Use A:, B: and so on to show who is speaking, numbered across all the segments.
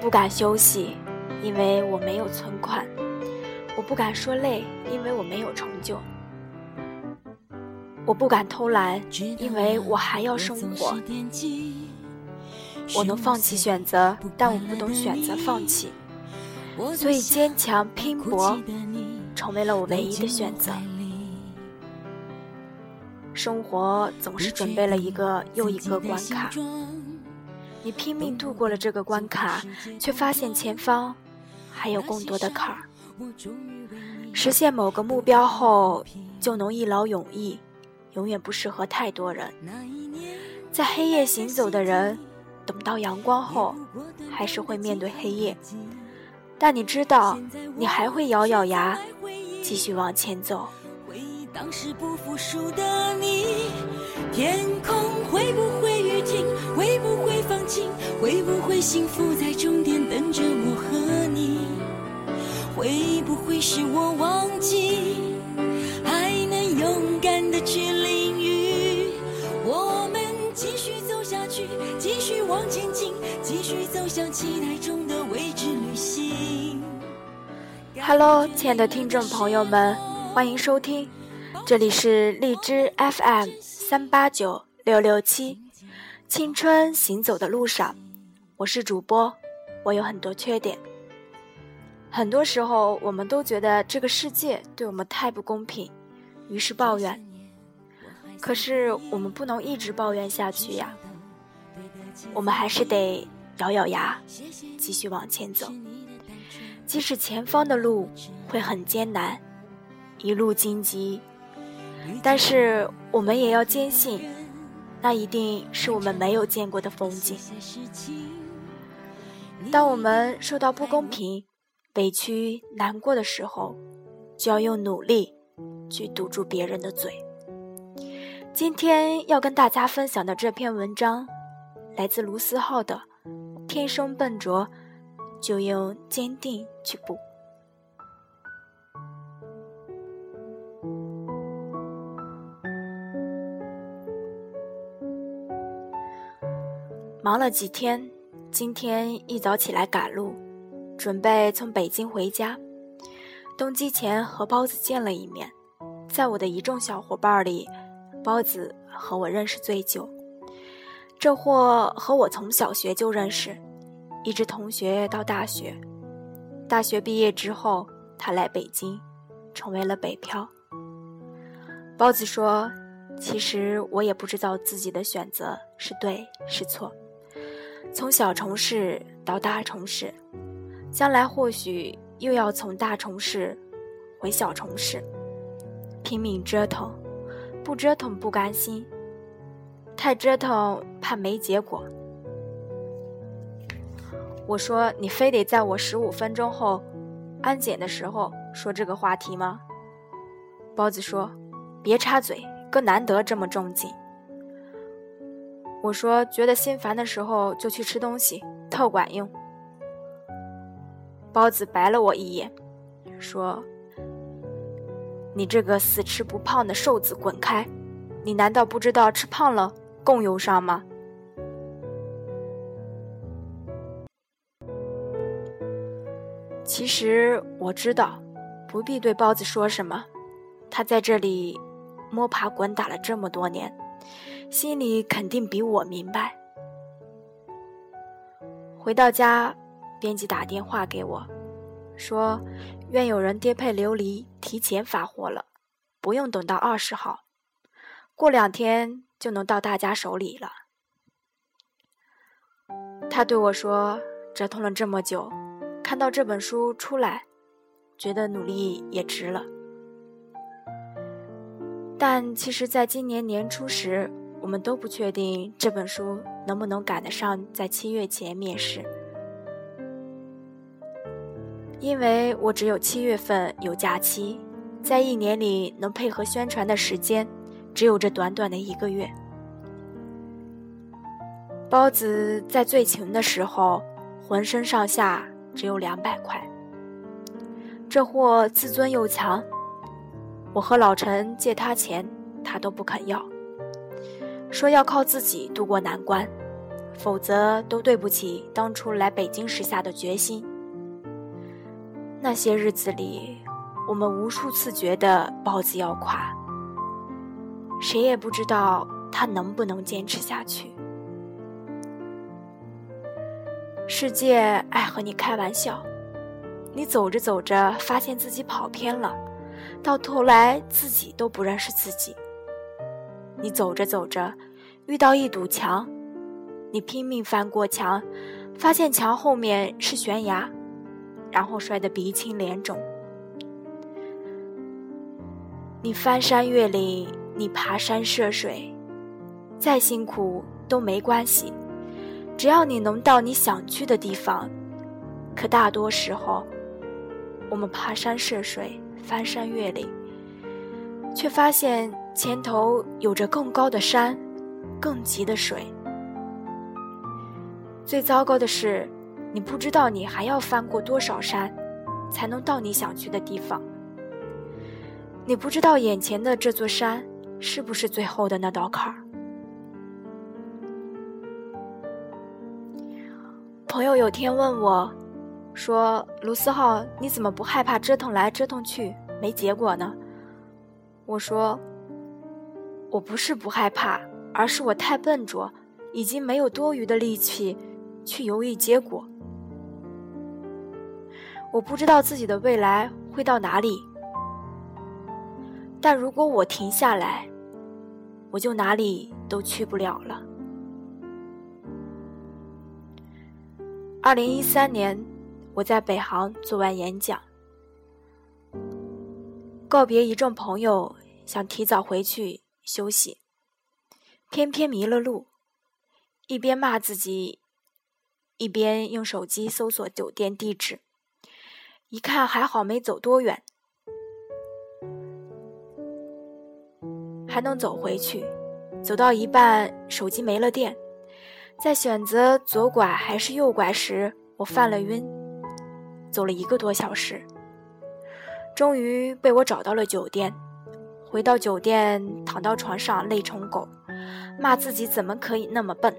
A: 不敢休息，因为我没有存款；我不敢说累，因为我没有成就；我不敢偷懒，因为我还要生活。我能放弃选择，但我不懂选择放弃，所以坚强拼搏成为了我唯一的选择。生活总是准备了一个又一个关卡，你拼命度过了这个关卡，却发现前方还有更多的坎儿。实现某个目标后就能一劳永逸，永远不适合太多人。在黑夜行走的人。等到阳光后，还是会面对黑夜，但你知道，你还会咬咬牙，继续往前走。当时不服输的你，天空会不会雨停？会不会放晴？会不会幸福在终点等着我和你？会不会是我忘记，还能勇敢的去淋雨？我们继续走下去。继续往前进，继续走向期待中的未知旅行。Hello，亲爱的听众朋友们，欢迎收听，这里是荔枝 FM 三八九六六七，青春行走的路上，我是主播，我有很多缺点。很多时候，我们都觉得这个世界对我们太不公平，于是抱怨。可是我们不能一直抱怨下去呀。我们还是得咬咬牙，继续往前走。即使前方的路会很艰难，一路荆棘，但是我们也要坚信，那一定是我们没有见过的风景。当我们受到不公平、委屈、难过的时候，就要用努力去堵住别人的嘴。今天要跟大家分享的这篇文章。来自卢思浩的“天生笨拙，就用坚定去补”。忙了几天，今天一早起来赶路，准备从北京回家。登机前和包子见了一面，在我的一众小伙伴里，包子和我认识最久。这货和我从小学就认识，一直同学到大学。大学毕业之后，他来北京，成为了北漂。包子说：“其实我也不知道自己的选择是对是错。从小城市到大城市，将来或许又要从大城市回小城市，拼命折腾，不折腾不甘心。”太折腾，怕没结果。我说：“你非得在我十五分钟后安检的时候说这个话题吗？”包子说：“别插嘴，哥难得这么正经。”我说：“觉得心烦的时候就去吃东西，特管用。”包子白了我一眼，说：“你这个死吃不胖的瘦子，滚开！你难道不知道吃胖了？”更忧伤吗？其实我知道，不必对包子说什么。他在这里摸爬滚打了这么多年，心里肯定比我明白。回到家，编辑打电话给我，说愿有人颠沛流离，提前发货了，不用等到二十号，过两天。就能到大家手里了。他对我说：“折腾了这么久，看到这本书出来，觉得努力也值了。”但其实，在今年年初时，我们都不确定这本书能不能赶得上在七月前面世，因为我只有七月份有假期，在一年里能配合宣传的时间。只有这短短的一个月，包子在最穷的时候，浑身上下只有两百块。这货自尊又强，我和老陈借他钱，他都不肯要，说要靠自己渡过难关，否则都对不起当初来北京时下的决心。那些日子里，我们无数次觉得包子要垮，谁也不知道他能不能坚持下去。世界爱和你开玩笑，你走着走着，发现自己跑偏了，到头来自己都不认识自己。你走着走着，遇到一堵墙，你拼命翻过墙，发现墙后面是悬崖。然后摔得鼻青脸肿。你翻山越岭，你爬山涉水，再辛苦都没关系，只要你能到你想去的地方。可大多时候，我们爬山涉水、翻山越岭，却发现前头有着更高的山、更急的水。最糟糕的是。你不知道，你还要翻过多少山，才能到你想去的地方。你不知道眼前的这座山是不是最后的那道坎儿。朋友有天问我，说：“卢思浩，你怎么不害怕折腾来折腾去没结果呢？”我说：“我不是不害怕，而是我太笨拙，已经没有多余的力气去犹豫结果。”我不知道自己的未来会到哪里，但如果我停下来，我就哪里都去不了了。二零一三年，我在北航做完演讲，告别一众朋友，想提早回去休息，偏偏迷了路，一边骂自己，一边用手机搜索酒店地址。一看还好没走多远，还能走回去。走到一半，手机没了电，在选择左拐还是右拐时，我犯了晕，走了一个多小时，终于被我找到了酒店。回到酒店，躺到床上累成狗，骂自己怎么可以那么笨，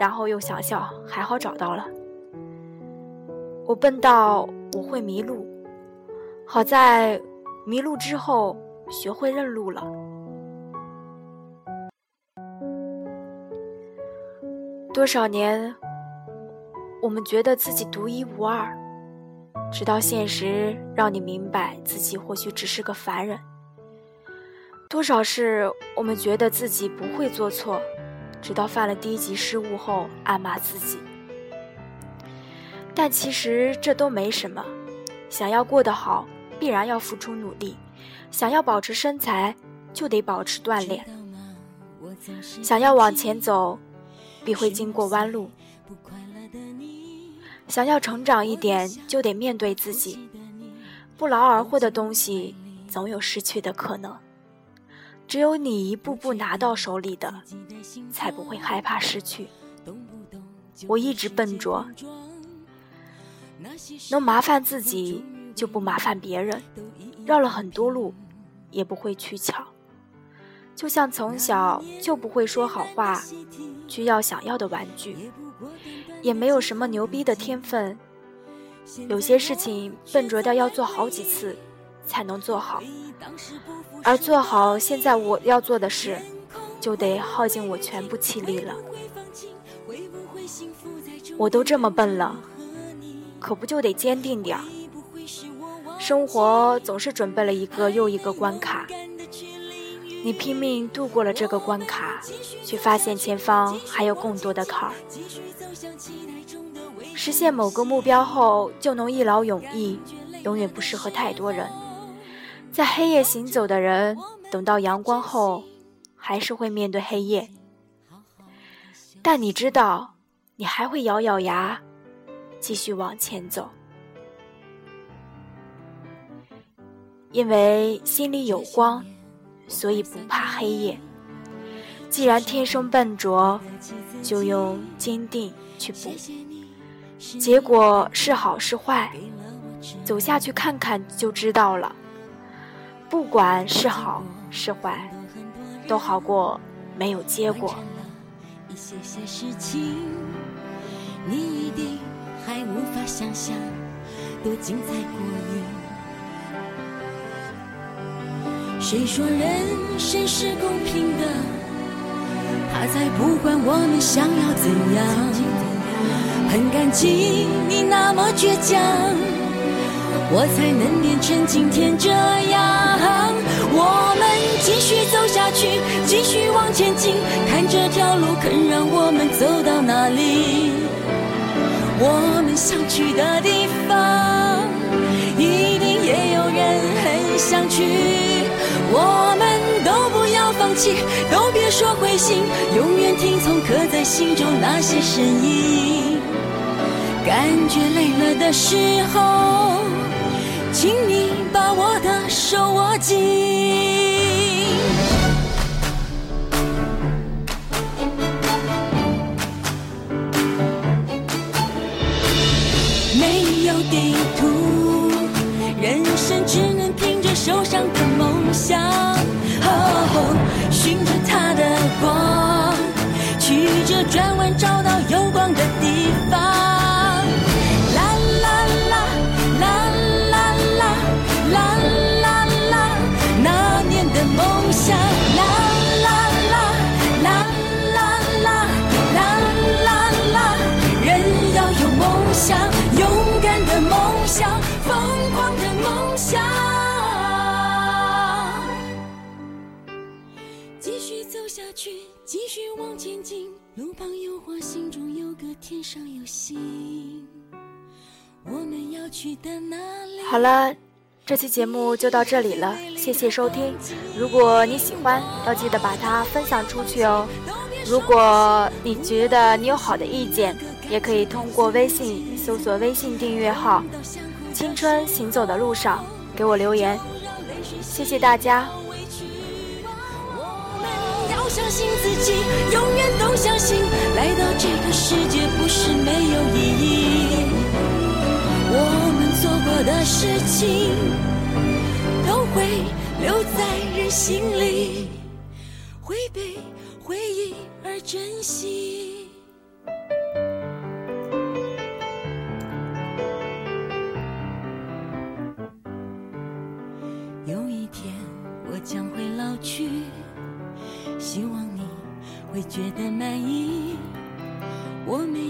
A: 然后又想笑，还好找到了。我笨到我会迷路，好在迷路之后学会认路了。多少年，我们觉得自己独一无二，直到现实让你明白自己或许只是个凡人。多少事，我们觉得自己不会做错，直到犯了低级失误后暗骂自己。但其实这都没什么，想要过得好，必然要付出努力；想要保持身材，就得保持锻炼；想要往前走，必会经过弯路；想要成长一点，就得面对自己。不劳而获的东西，总有失去的可能。只有你一步步拿到手里的，才不会害怕失去。我一直笨拙。能麻烦自己就不麻烦别人，绕了很多路，也不会取巧。就像从小就不会说好话，去要想要的玩具，也没有什么牛逼的天分。有些事情笨拙到要做好几次才能做好，而做好现在我要做的事，就得耗尽我全部气力了。我都这么笨了。可不就得坚定点儿？生活总是准备了一个又一个关卡，你拼命度过了这个关卡，却发现前方还有更多的坎儿。实现某个目标后就能一劳永逸，永远不适合太多人。在黑夜行走的人，等到阳光后，还是会面对黑夜。但你知道，你还会咬咬牙。继续往前走，因为心里有光，所以不怕黑夜。既然天生笨拙，就用坚定去补。结果是好是坏，走下去看看就知道了。不管是好是坏，都好过没有结果。
B: 一些些事情，你一定还无法想象，多精彩过瘾。谁说人生是公平的？他才不管我们想要怎样。很感激你那么倔强，我才能变成今天这样。我们继续走下去，继续往前进，看这条路肯让我们走到哪里。我们想去的地方，一定也有人很想去。我们都不要放弃，都别说灰心，永远听从刻在心中那些声音。感觉累了的时候，请你把我的手握紧。前进，路旁有花，心中有歌，天上有星。我们要去的哪里？
A: 好了，这期节目就到这里了，谢谢收听。如果你喜欢，要记得把它分享出去哦。如果你觉得你有好的意见，也可以通过微信搜索微信订阅号“青春行走的路上”给我留言。谢谢大家。
B: 相信自己，永远都相信，来到这个世界不是没有意义。我们做过的事情，都会留在人心里，会被回忆而珍惜。有一天，我将会老去。会觉得满意，我没